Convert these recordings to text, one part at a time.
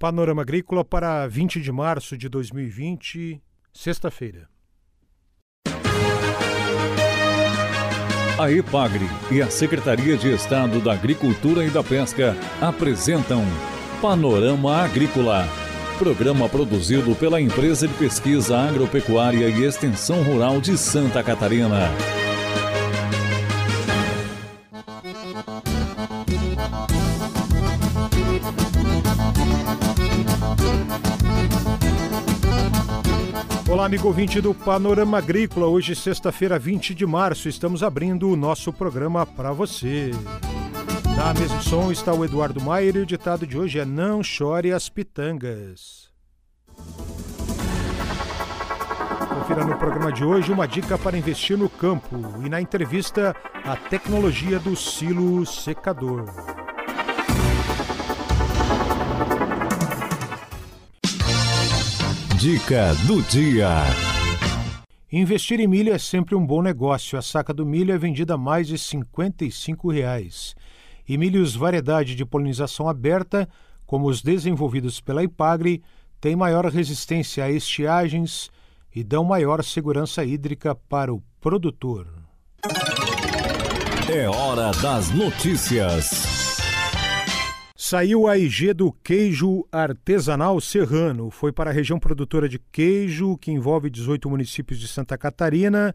Panorama Agrícola para 20 de março de 2020, sexta-feira. A EPAGRE e a Secretaria de Estado da Agricultura e da Pesca apresentam Panorama Agrícola, programa produzido pela Empresa de Pesquisa Agropecuária e Extensão Rural de Santa Catarina. Amigo ouvinte do Panorama Agrícola. Hoje, sexta-feira, 20 de março, estamos abrindo o nosso programa para você. Na mesa de som está o Eduardo Maier e o ditado de hoje é Não chore as pitangas. Confira no programa de hoje uma dica para investir no campo e na entrevista a tecnologia do silo secador. Dica do dia. Investir em milho é sempre um bom negócio. A saca do milho é vendida a mais de 55 reais. E milhos variedade de polinização aberta, como os desenvolvidos pela Ipagre, têm maior resistência a estiagens e dão maior segurança hídrica para o produtor. É hora das notícias. Saiu a IG do queijo artesanal serrano. Foi para a região produtora de queijo, que envolve 18 municípios de Santa Catarina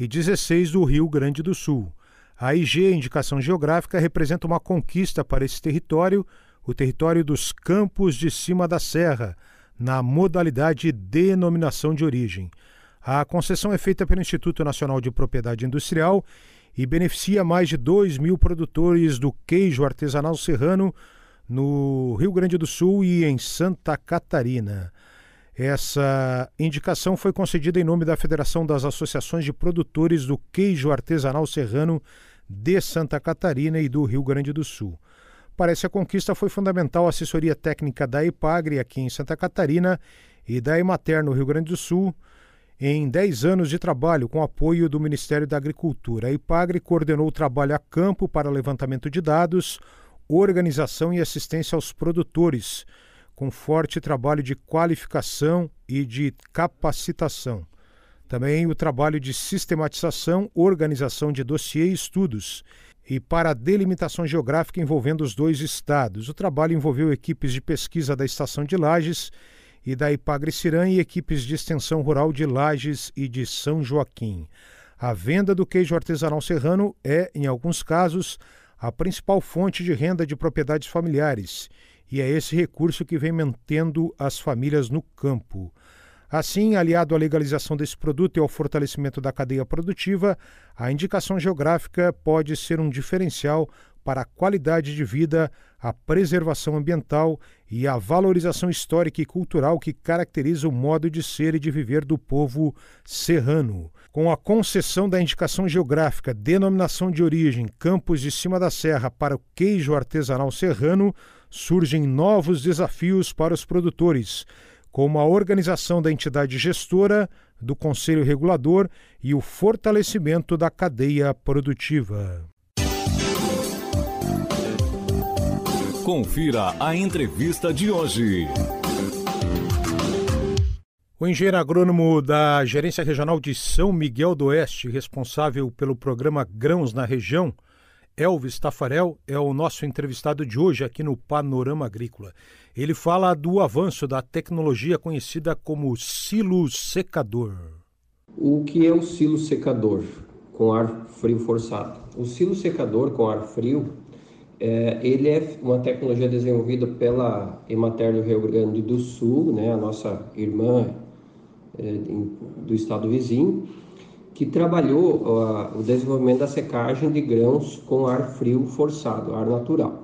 e 16 do Rio Grande do Sul. A IG, indicação geográfica, representa uma conquista para esse território, o território dos Campos de Cima da Serra, na modalidade denominação de origem. A concessão é feita pelo Instituto Nacional de Propriedade Industrial e beneficia mais de 2 mil produtores do queijo artesanal serrano no Rio Grande do Sul e em Santa Catarina. Essa indicação foi concedida em nome da Federação das Associações de Produtores do Queijo Artesanal Serrano de Santa Catarina e do Rio Grande do Sul. Para essa conquista foi fundamental a assessoria técnica da Ipagre aqui em Santa Catarina e da Emater no Rio Grande do Sul, em 10 anos de trabalho com apoio do Ministério da Agricultura. A Ipagre coordenou o trabalho a campo para levantamento de dados, organização e assistência aos produtores, com forte trabalho de qualificação e de capacitação. Também o trabalho de sistematização, organização de dossiê e estudos, e para a delimitação geográfica envolvendo os dois estados. O trabalho envolveu equipes de pesquisa da Estação de Lages e da Ipagre-Cirã e equipes de extensão rural de Lages e de São Joaquim. A venda do queijo artesanal serrano é, em alguns casos, a principal fonte de renda de propriedades familiares, e é esse recurso que vem mantendo as famílias no campo. Assim, aliado à legalização desse produto e ao fortalecimento da cadeia produtiva, a indicação geográfica pode ser um diferencial para a qualidade de vida, a preservação ambiental e a valorização histórica e cultural que caracteriza o modo de ser e de viver do povo serrano. Com a concessão da indicação geográfica, denominação de origem, Campos de Cima da Serra para o queijo artesanal serrano, surgem novos desafios para os produtores, como a organização da entidade gestora, do Conselho Regulador e o fortalecimento da cadeia produtiva. Confira a entrevista de hoje. O engenheiro agrônomo da Gerência Regional de São Miguel do Oeste, responsável pelo programa Grãos na região, Elvis Tafarel, é o nosso entrevistado de hoje aqui no Panorama Agrícola. Ele fala do avanço da tecnologia conhecida como silo secador. O que é o silo secador com ar frio forçado? O silo secador com ar frio é, ele é uma tecnologia desenvolvida pela Emater do Rio Grande do Sul, né, a nossa irmã é, do estado vizinho, que trabalhou o desenvolvimento da secagem de grãos com ar frio forçado, ar natural.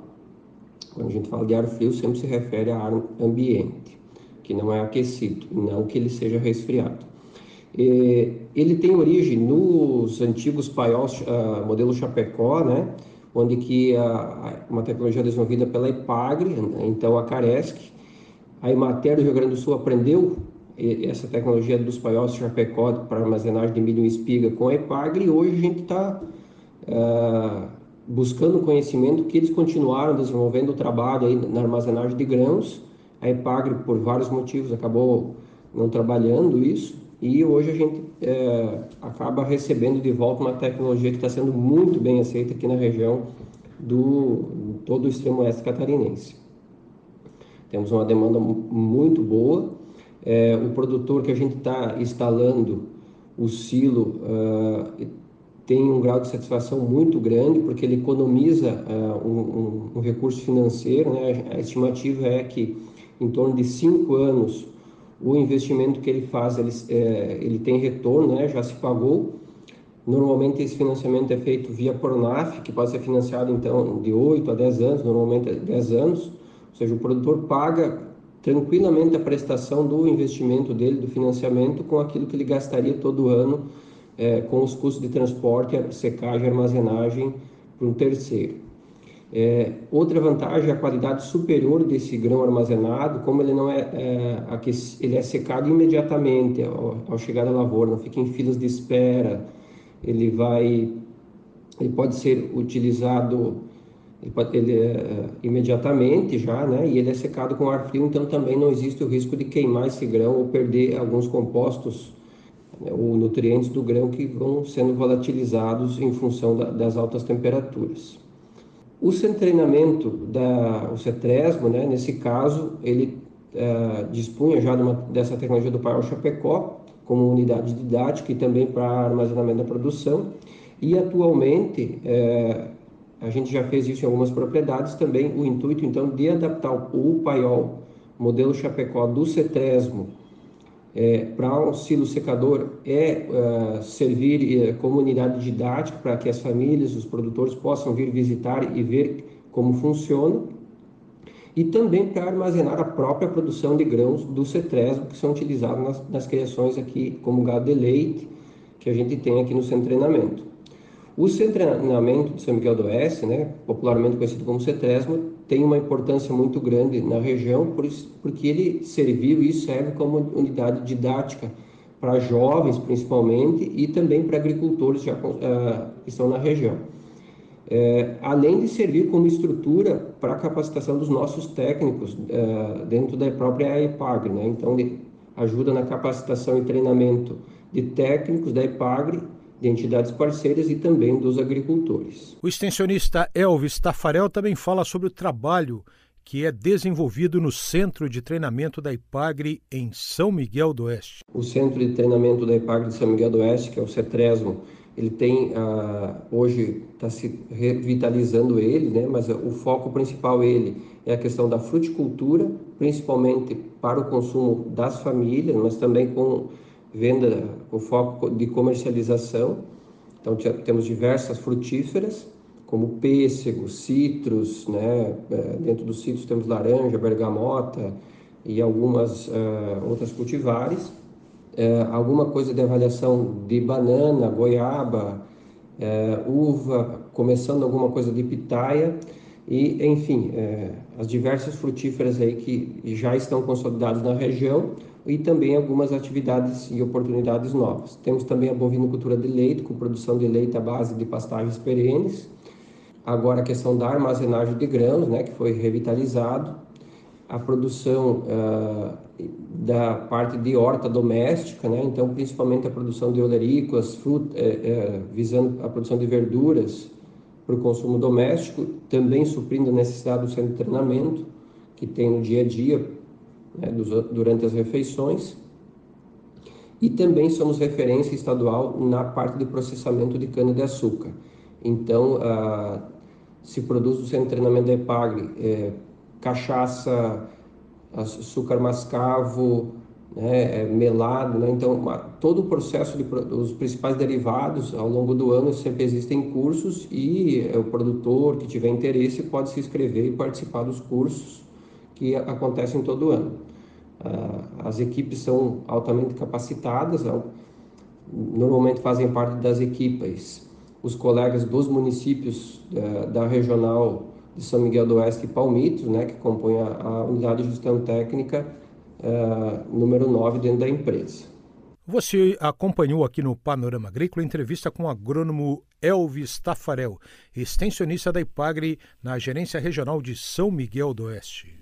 Quando a gente fala de ar frio, sempre se refere a ar ambiente, que não é aquecido, não que ele seja resfriado. É, ele tem origem nos antigos paióis, uh, modelo Chapecó, né? Onde que a, uma tecnologia desenvolvida pela IPAGRE, então a Caresc, a Imater do Rio Grande do Sul aprendeu essa tecnologia dos paiócitos Chapecó para armazenagem de milho e espiga com a IPAGRE e hoje a gente está uh, é, buscando conhecimento que eles continuaram desenvolvendo o trabalho aí na armazenagem de grãos. A Epagre, por vários motivos, acabou não trabalhando isso e hoje a gente é, acaba recebendo de volta uma tecnologia que está sendo muito bem aceita aqui na região do todo o extremo oeste catarinense. Temos uma demanda muito boa. É, o produtor que a gente está instalando o silo uh, tem um grau de satisfação muito grande porque ele economiza uh, um, um, um, recurso financeiro. Né? A estimativa é que em torno de cinco anos o investimento que ele faz ele, é, ele tem retorno, né? já se pagou. Normalmente esse financiamento é feito via Pronaf, que pode ser financiado então de 8 a 10 anos, normalmente é 10 anos, ou seja, o produtor paga tranquilamente a prestação do investimento dele, do financiamento, com aquilo que ele gastaria todo ano é, com os custos de transporte, secagem armazenagem para um terceiro. É, outra vantagem é a qualidade superior desse grão armazenado, como ele não é, é ele é secado imediatamente ao, ao, chegar à lavoura, não fica em filas de espera, ele vai, ele pode ser utilizado ele, pode, ele é, imediatamente já, né? E ele é secado com ar frio, então também não existe o risco de queimar esse grão ou perder alguns compostos né, ou nutrientes do grão que vão sendo volatilizados em função da, das altas temperaturas. O treinamento da o cetresmo, né, nesse caso, ele é, dispunha já de uma, dessa tecnologia do Paiol Chapecó como unidade didática e também para armazenamento da produção. E atualmente é, a gente já fez isso em algumas propriedades também. O intuito então de adaptar o paiol modelo Chapecó do Cetresmo é, para silo secador é uh, servir uh, como unidade didática para que as famílias, os produtores possam vir visitar e ver como funciona e também para armazenar a própria produção de grãos do cetresmo que são utilizados nas, nas criações aqui como gado de leite que a gente tem aqui no centro de treinamento. O centro de treinamento de São Miguel do Oeste, né, popularmente conhecido como cetresmo, tem uma importância muito grande na região por isso, porque ele serviu e serve como unidade didática para jovens principalmente e também para agricultores já, uh, que estão na região. É, além de servir como estrutura para a capacitação dos nossos técnicos é, dentro da própria EPAGRE. Né? Então, ajuda na capacitação e treinamento de técnicos da EPAGRE, de entidades parceiras e também dos agricultores. O extensionista Elvis Tafarel também fala sobre o trabalho que é desenvolvido no Centro de Treinamento da IPAGRE em São Miguel do Oeste. O Centro de Treinamento da IPAGRE de São Miguel do Oeste, que é o CETRESMO, ele tem ah, hoje está se revitalizando ele, né? Mas o foco principal ele é a questão da fruticultura, principalmente para o consumo das famílias, mas também com venda, com foco de comercialização. Então temos diversas frutíferas, como pêssego, citros, né? É, dentro dos citros temos laranja, bergamota e algumas uh, outras cultivares é, alguma coisa de avaliação de banana, goiaba, é, uva, começando alguma coisa de pitaia e, enfim, as diversas frutíferas aí que já estão consolidadas na região e também algumas atividades e oportunidades novas. Temos também a bovinocultura de leite, com produção de leite à base de pastagens perenes. Agora a questão da armazenagem de grãos, né, que foi revitalizado a produção uh, da parte de horta doméstica, né? então principalmente a produção de olerícolas, fruta, eh, eh, visando a produção de verduras para o consumo doméstico, também suprindo a necessidade do centro de treinamento que tem no dia a dia, né, durante as refeições. E também somos referência estadual na parte de processamento de cana-de-açúcar. Então, uh, se produz o centro de treinamento da EPAGRE eh, cachaça, açúcar mascavo, né, é, melado, né? então todo o processo de os principais derivados ao longo do ano sempre existem cursos e é, o produtor que tiver interesse pode se inscrever e participar dos cursos que acontecem todo ano. Ah, as equipes são altamente capacitadas, normalmente fazem parte das equipes os colegas dos municípios da, da regional de São Miguel do Oeste e Palmitos, né, que compõe a, a unidade de gestão técnica uh, número 9 dentro da empresa. Você acompanhou aqui no Panorama Agrícola entrevista com o agrônomo Elvis Tafarel, extensionista da IPAGRE na Gerência Regional de São Miguel do Oeste.